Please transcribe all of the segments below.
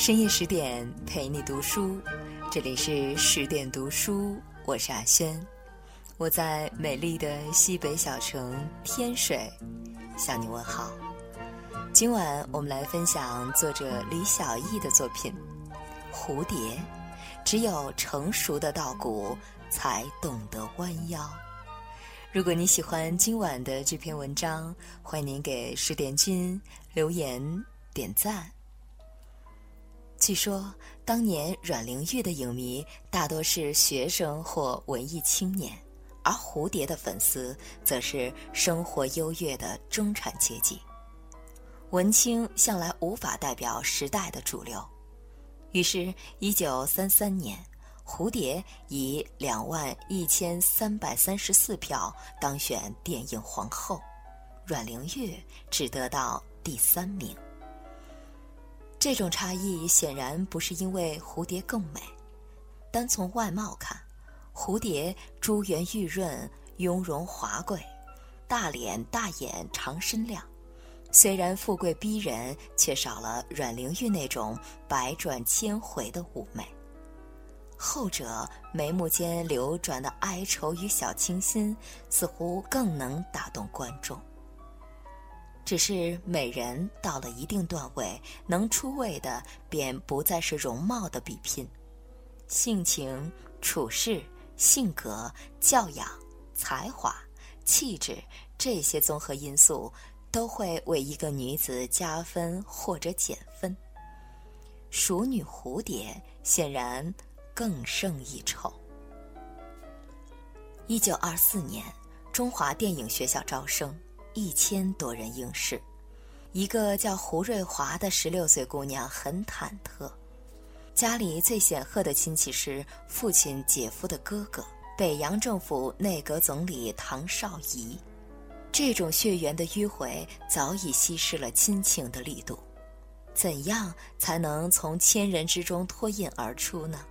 深夜十点陪你读书，这里是十点读书，我是阿轩，我在美丽的西北小城天水向你问好。今晚我们来分享作者李小艺的作品《蝴蝶》，只有成熟的稻谷才懂得弯腰。如果你喜欢今晚的这篇文章，欢迎您给十点君留言点赞。据说，当年阮玲玉的影迷大多是学生或文艺青年，而蝴蝶的粉丝则是生活优越的中产阶级。文青向来无法代表时代的主流，于是，一九三三年。蝴蝶以两万一千三百三十四票当选电影皇后，阮玲玉只得到第三名。这种差异显然不是因为蝴蝶更美，单从外貌看，蝴蝶珠圆玉润、雍容华贵，大脸大眼长身量，虽然富贵逼人，却少了阮玲玉那种百转千回的妩媚。后者眉目间流转的哀愁与小清新，似乎更能打动观众。只是美人到了一定段位，能出位的便不再是容貌的比拼，性情、处事、性格、教养、才华、气质这些综合因素，都会为一个女子加分或者减分。熟女蝴蝶显然。更胜一筹。一九二四年，中华电影学校招生，一千多人应试。一个叫胡瑞华的十六岁姑娘很忐忑。家里最显赫的亲戚是父亲姐夫的哥哥，北洋政府内阁总理唐绍仪。这种血缘的迂回早已稀释了亲情的力度。怎样才能从千人之中脱颖而出呢？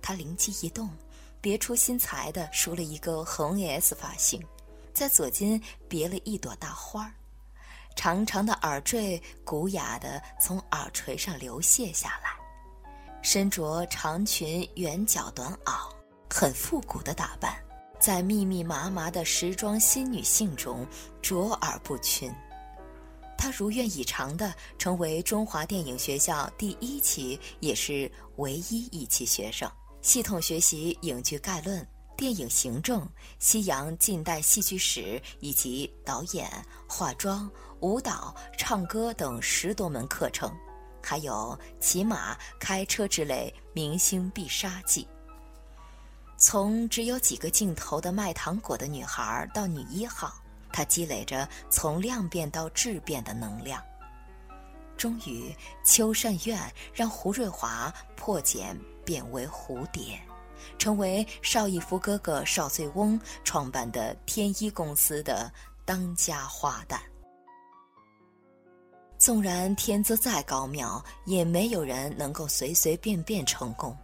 他灵机一动，别出心裁地梳了一个红 S 发型，在左肩别了一朵大花儿，长长的耳坠古雅地从耳垂上流泻下来，身着长裙圆角短袄，很复古的打扮，在密密麻麻的时装新女性中卓尔不群。他如愿以偿地成为中华电影学校第一期，也是唯一一期学生。系统学习影剧概论、电影行政、西洋近代戏剧史以及导演、化妆、舞蹈、唱歌等十多门课程，还有骑马、开车之类明星必杀技。从只有几个镜头的卖糖果的女孩到女一号，她积累着从量变到质变的能量。终于，秋善院让胡瑞华破茧。变为蝴蝶，成为邵逸夫哥哥邵醉翁创办的天一公司的当家花旦。纵然天资再高妙，也没有人能够随随便便成功。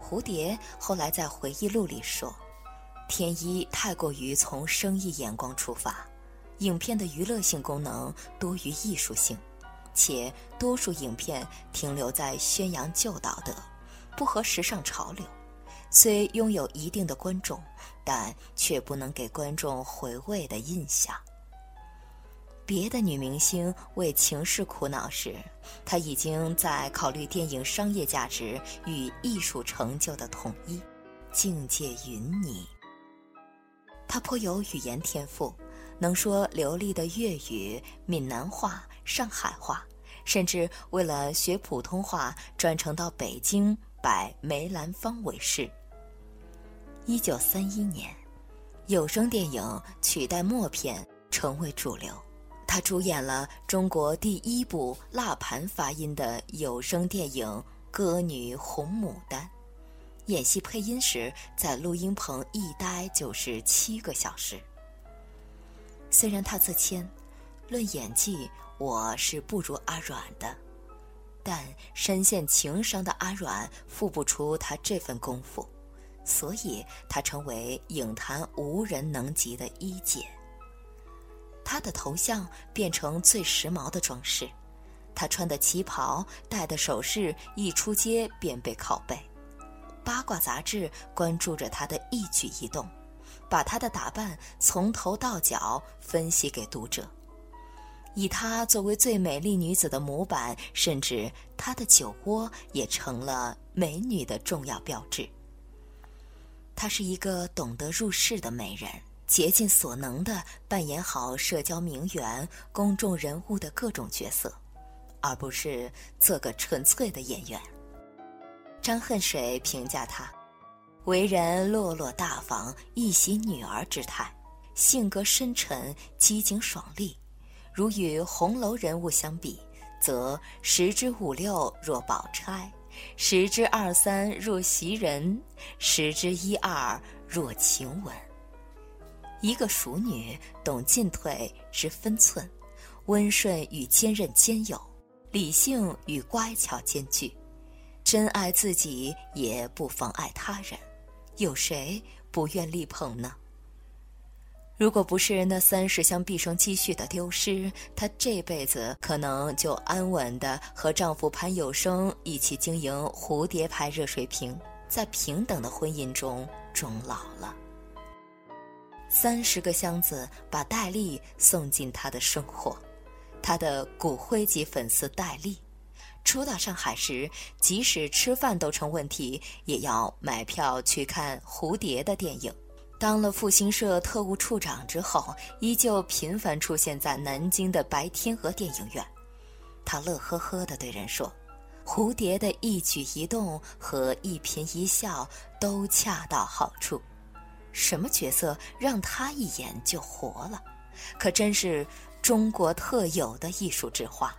蝴蝶后来在回忆录里说：“天一太过于从生意眼光出发，影片的娱乐性功能多于艺术性，且多数影片停留在宣扬旧道德。”不合时尚潮流，虽拥有一定的观众，但却不能给观众回味的印象。别的女明星为情事苦恼时，她已经在考虑电影商业价值与艺术成就的统一，境界云泥。她颇有语言天赋，能说流利的粤语、闽南话、上海话，甚至为了学普通话，专程到北京。拜梅兰芳为师。一九三一年，有声电影取代默片成为主流，他主演了中国第一部蜡盘发音的有声电影《歌女红牡丹》。演戏配音时，在录音棚一待就是七个小时。虽然他自谦，论演技，我是不如阿阮的。但深陷情伤的阿阮付不出他这份功夫，所以他成为影坛无人能及的一姐。他的头像变成最时髦的装饰，她穿的旗袍、戴的首饰，一出街便被拷贝。八卦杂志关注着她的一举一动，把她的打扮从头到脚分析给读者。以她作为最美丽女子的模板，甚至她的酒窝也成了美女的重要标志。她是一个懂得入世的美人，竭尽所能地扮演好社交名媛、公众人物的各种角色，而不是做个纯粹的演员。张恨水评价她：为人落落大方，一袭女儿之态，性格深沉，机警爽利。如与红楼人物相比，则十之五六若宝钗。十之二三若袭人，十之一二若晴雯。一个熟女懂进退知分寸，温顺与坚韧兼有，理性与乖巧兼具，珍爱自己也不妨碍他人，有谁不愿力捧呢？如果不是那三十箱毕生积蓄的丢失，她这辈子可能就安稳的和丈夫潘有生一起经营蝴蝶牌热水瓶，在平等的婚姻中终老了。三十个箱子把戴笠送进她的生活，她的骨灰级粉丝戴笠，初到上海时，即使吃饭都成问题，也要买票去看蝴蝶的电影。当了复兴社特务处长之后，依旧频繁出现在南京的白天鹅电影院。他乐呵呵地对人说：“蝴蝶的一举一动和一颦一笑都恰到好处，什么角色让他一眼就活了？可真是中国特有的艺术之花。”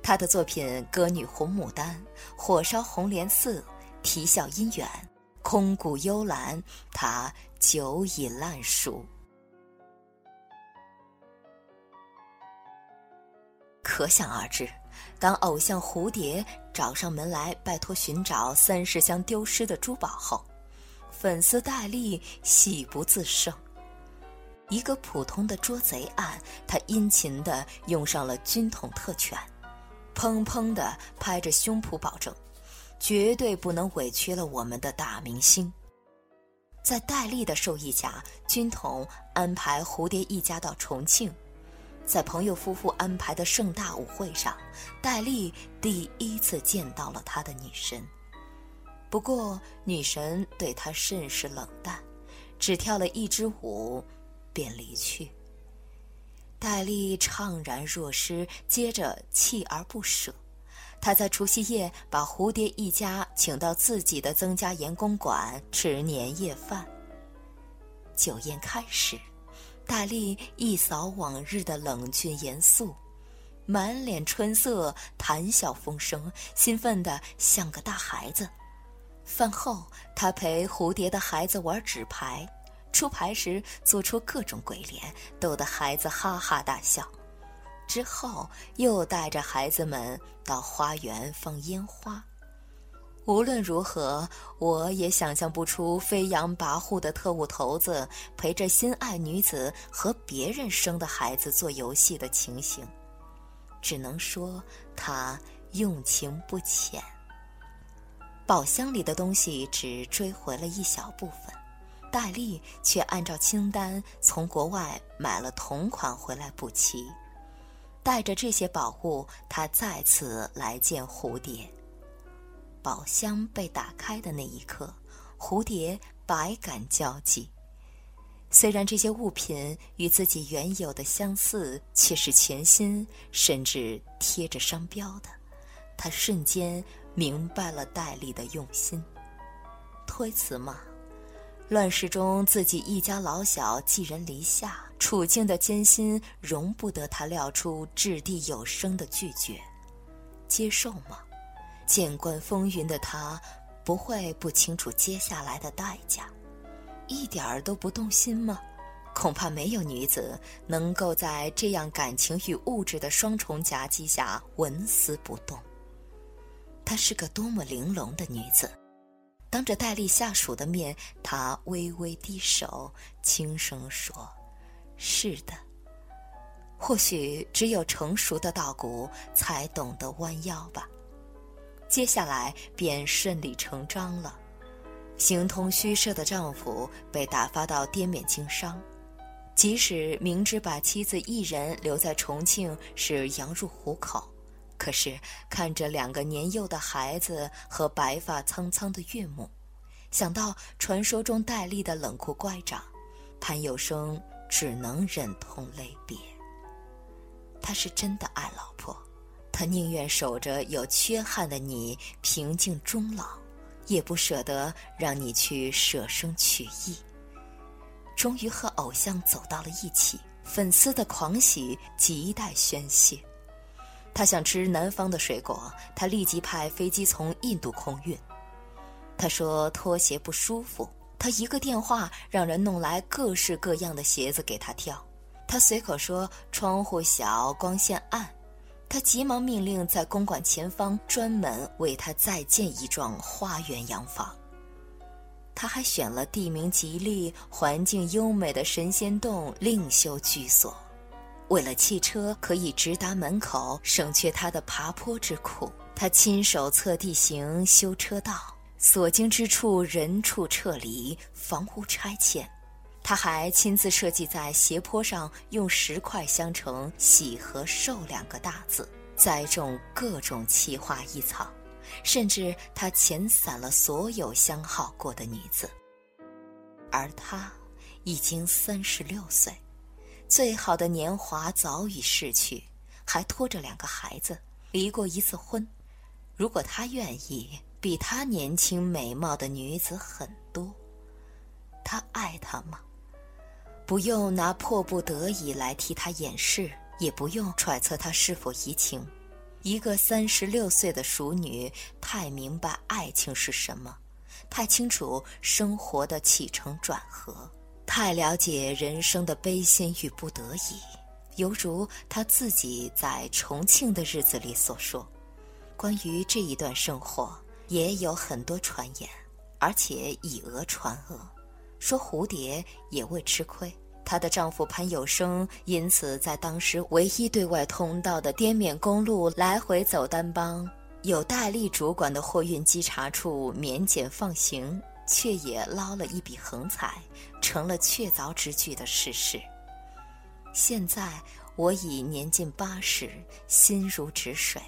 他的作品《歌女红牡丹》《火烧红莲寺》《啼笑姻缘》。空谷幽兰，他久已烂熟。可想而知，当偶像蝴蝶找上门来拜托寻找三十箱丢失的珠宝后，粉丝戴笠喜不自胜。一个普通的捉贼案，他殷勤的用上了军统特权，砰砰的拍着胸脯保证。绝对不能委屈了我们的大明星。在戴笠的授意下，军统安排蝴蝶一家到重庆，在朋友夫妇安排的盛大舞会上，戴笠第一次见到了他的女神。不过，女神对他甚是冷淡，只跳了一支舞，便离去。戴笠怅然若失，接着锲而不舍。他在除夕夜把蝴蝶一家请到自己的曾家岩公馆吃年夜饭。酒宴开始，大力一扫往日的冷峻严肃，满脸春色，谈笑风生，兴奋得像个大孩子。饭后，他陪蝴蝶的孩子玩纸牌，出牌时做出各种鬼脸，逗得孩子哈哈大笑。之后又带着孩子们到花园放烟花。无论如何，我也想象不出飞扬跋扈的特务头子陪着心爱女子和别人生的孩子做游戏的情形，只能说他用情不浅。宝箱里的东西只追回了一小部分，戴笠却按照清单从国外买了同款回来补齐。带着这些宝物，他再次来见蝴蝶。宝箱被打开的那一刻，蝴蝶百感交集。虽然这些物品与自己原有的相似，却是全新，甚至贴着商标的。他瞬间明白了戴笠的用心。推辞吗？乱世中，自己一家老小寄人篱下，处境的艰辛容不得他料出掷地有声的拒绝。接受吗？见惯风云的他，不会不清楚接下来的代价，一点儿都不动心吗？恐怕没有女子能够在这样感情与物质的双重夹击下纹丝不动。她是个多么玲珑的女子！当着戴笠下属的面，他微微低首，轻声说：“是的，或许只有成熟的稻谷才懂得弯腰吧。接下来便顺理成章了。形同虚设的丈夫被打发到滇缅经商，即使明知把妻子一人留在重庆是羊入虎口，可是看着两个年幼的孩子和白发苍苍的岳母，想到传说中戴笠的冷酷乖张，潘有生只能忍痛泪别。他是真的爱老婆，他宁愿守着有缺憾的你平静终老。也不舍得让你去舍生取义。终于和偶像走到了一起，粉丝的狂喜亟待宣泄。他想吃南方的水果，他立即派飞机从印度空运。他说拖鞋不舒服，他一个电话让人弄来各式各样的鞋子给他挑。他随口说窗户小，光线暗。他急忙命令在公馆前方专门为他再建一幢花园洋房。他还选了地名吉利、环境优美的神仙洞另修居所，为了汽车可以直达门口，省却他的爬坡之苦，他亲手测地形、修车道，所经之处人畜撤离，房屋拆迁。他还亲自设计在斜坡上用石块镶成“喜”和“寿”两个大字，栽种各种奇花异草，甚至他遣散了所有相好过的女子。而他已经三十六岁，最好的年华早已逝去，还拖着两个孩子，离过一次婚。如果他愿意，比他年轻美貌的女子很多。他爱她吗？不用拿迫不得已来替他掩饰，也不用揣测他是否移情。一个三十六岁的熟女，太明白爱情是什么，太清楚生活的起承转合，太了解人生的悲辛与不得已。犹如他自己在重庆的日子里所说：“关于这一段生活，也有很多传言，而且以讹传讹。”说蝴蝶也未吃亏，她的丈夫潘有生因此在当时唯一对外通道的滇缅公路来回走单帮，有戴笠主管的货运稽查处免检放行，却也捞了一笔横财，成了确凿之句的事实。现在我已年近八十，心如止水，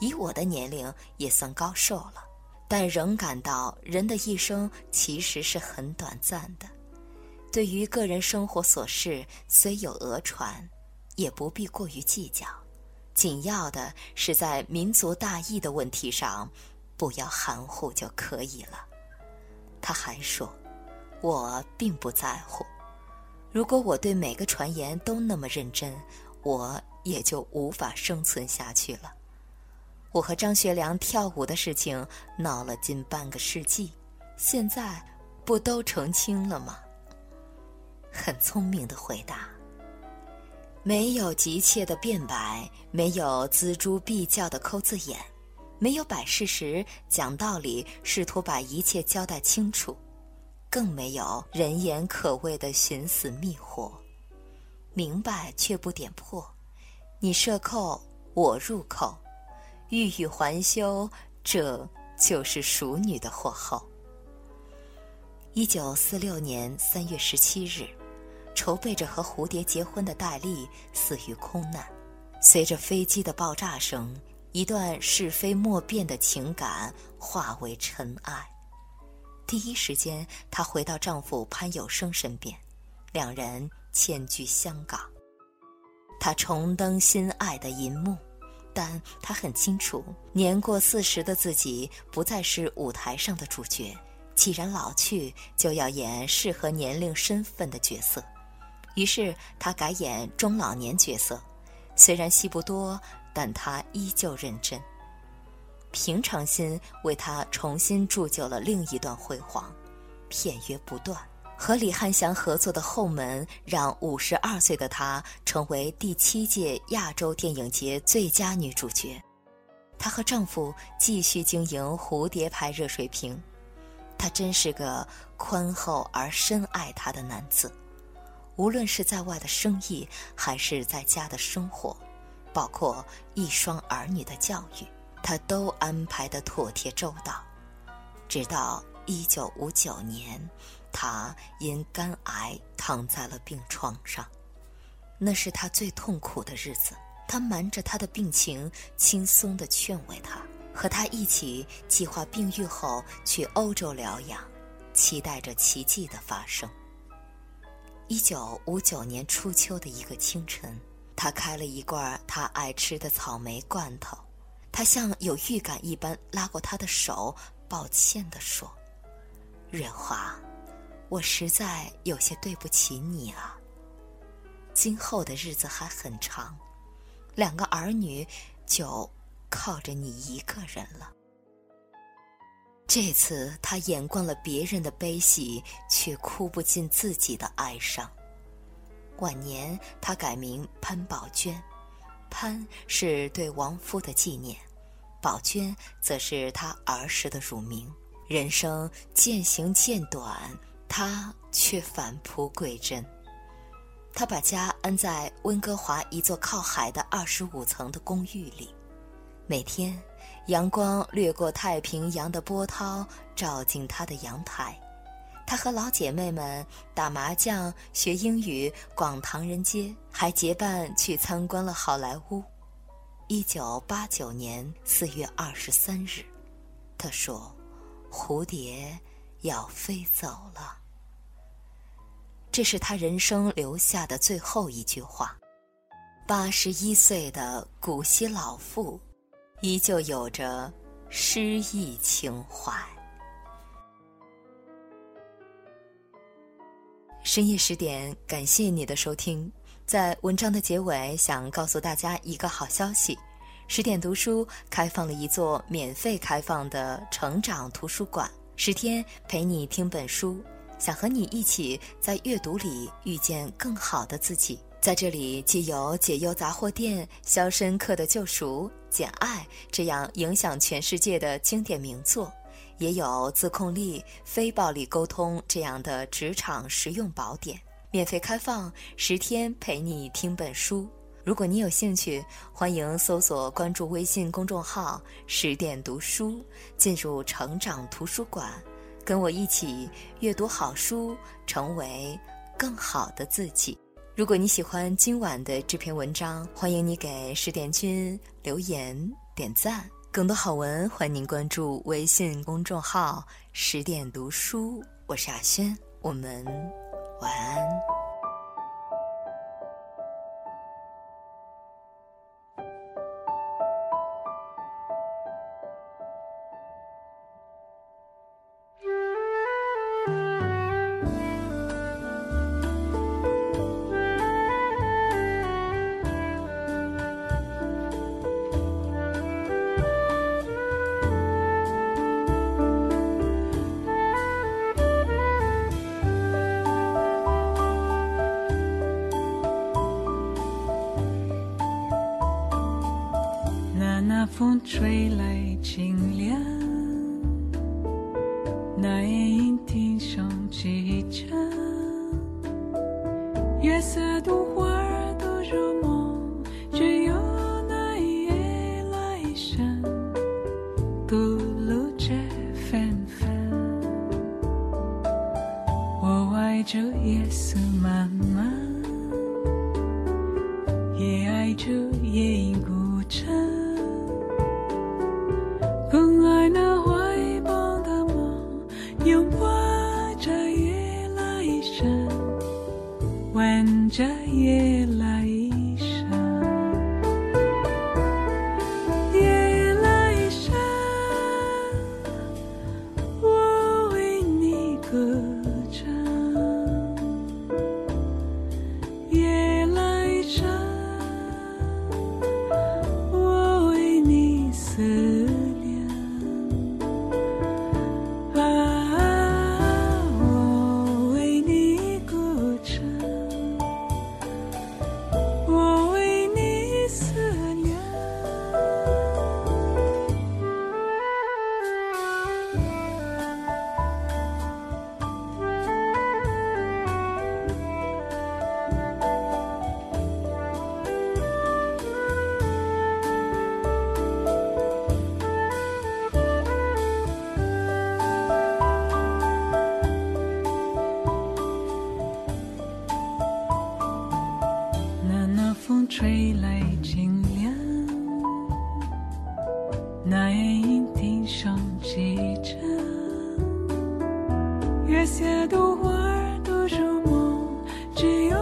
以我的年龄也算高寿了。但仍感到人的一生其实是很短暂的，对于个人生活琐事，虽有讹传，也不必过于计较。紧要的是在民族大义的问题上，不要含糊就可以了。他还说：“我并不在乎，如果我对每个传言都那么认真，我也就无法生存下去了。”我和张学良跳舞的事情闹了近半个世纪，现在不都澄清了吗？很聪明的回答。没有急切的辩白，没有锱铢必较的抠字眼，没有摆事实、讲道理，试图把一切交代清楚，更没有人言可畏的寻死觅活。明白却不点破，你设扣，我入扣。欲语还休，这就是熟女的祸后。一九四六年三月十七日，筹备着和蝴蝶结婚的戴笠死于空难。随着飞机的爆炸声，一段是非莫辨的情感化为尘埃。第一时间，她回到丈夫潘有生身边，两人迁居香港。她重登心爱的银幕。但她很清楚，年过四十的自己不再是舞台上的主角。既然老去，就要演适合年龄、身份的角色。于是她改演中老年角色，虽然戏不多，但他依旧认真。平常心为他重新铸就了另一段辉煌，片约不断。和李翰祥合作的《后门》让五十二岁的她成为第七届亚洲电影节最佳女主角。她和丈夫继续经营蝴蝶牌热水瓶。他真是个宽厚而深爱她的男子。无论是在外的生意，还是在家的生活，包括一双儿女的教育，他都安排得妥帖周到。直到一九五九年，他因肝癌躺在了病床上，那是他最痛苦的日子。他瞒着他的病情，轻松地劝慰他，和他一起计划病愈后去欧洲疗养，期待着奇迹的发生。一九五九年初秋的一个清晨，他开了一罐他爱吃的草莓罐头，他像有预感一般拉过他的手，抱歉地说：“瑞华，我实在有些对不起你啊。今后的日子还很长。”两个儿女就靠着你一个人了。这次他演惯了别人的悲喜，却哭不尽自己的哀伤。晚年他改名潘宝娟，潘是对亡夫的纪念，宝娟则是他儿时的乳名。人生渐行渐短，他却返璞归真。他把家安在温哥华一座靠海的二十五层的公寓里，每天阳光掠过太平洋的波涛，照进他的阳台。他和老姐妹们打麻将、学英语、逛唐人街，还结伴去参观了好莱坞。一九八九年四月二十三日，他说：“蝴蝶要飞走了。”这是他人生留下的最后一句话。八十一岁的古稀老妇，依旧有着诗意情怀。深夜十点，感谢你的收听。在文章的结尾，想告诉大家一个好消息：十点读书开放了一座免费开放的成长图书馆，十天陪你听本书。想和你一起在阅读里遇见更好的自己。在这里，既有解忧杂货店、肖申克的救赎、简爱这样影响全世界的经典名作，也有自控力、非暴力沟通这样的职场实用宝典。免费开放十天，陪你听本书。如果你有兴趣，欢迎搜索关注微信公众号“十点读书”，进入成长图书馆。跟我一起阅读好书，成为更好的自己。如果你喜欢今晚的这篇文章，欢迎你给十点君留言点赞。更多好文，欢迎您关注微信公众号“十点读书”。我是阿轩，我们晚安。我爱这夜色漫漫，也爱这夜莺孤城。更爱那怀抱的梦，拥抱着夜来香，吻着夜那夜莺啼声齐唱，月下独花儿独入梦，只有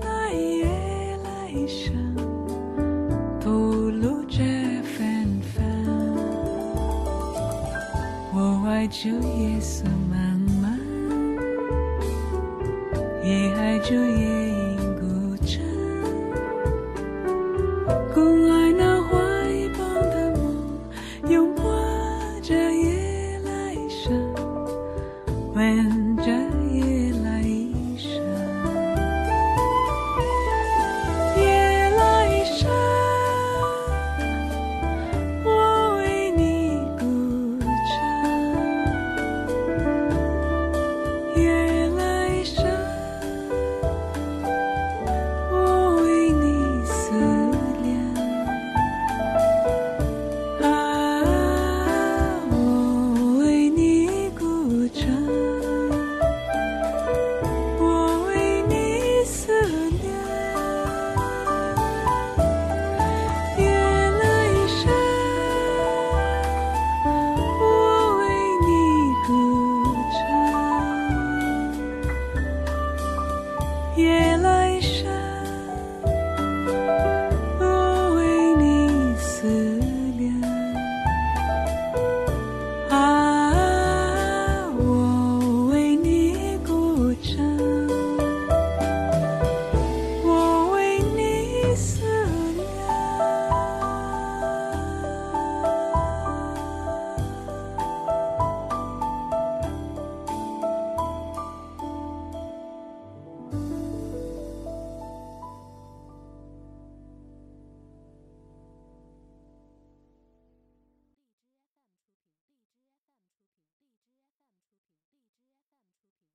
那一夜来生，吐露着芬芳。我爱主耶稣满满，也爱主夜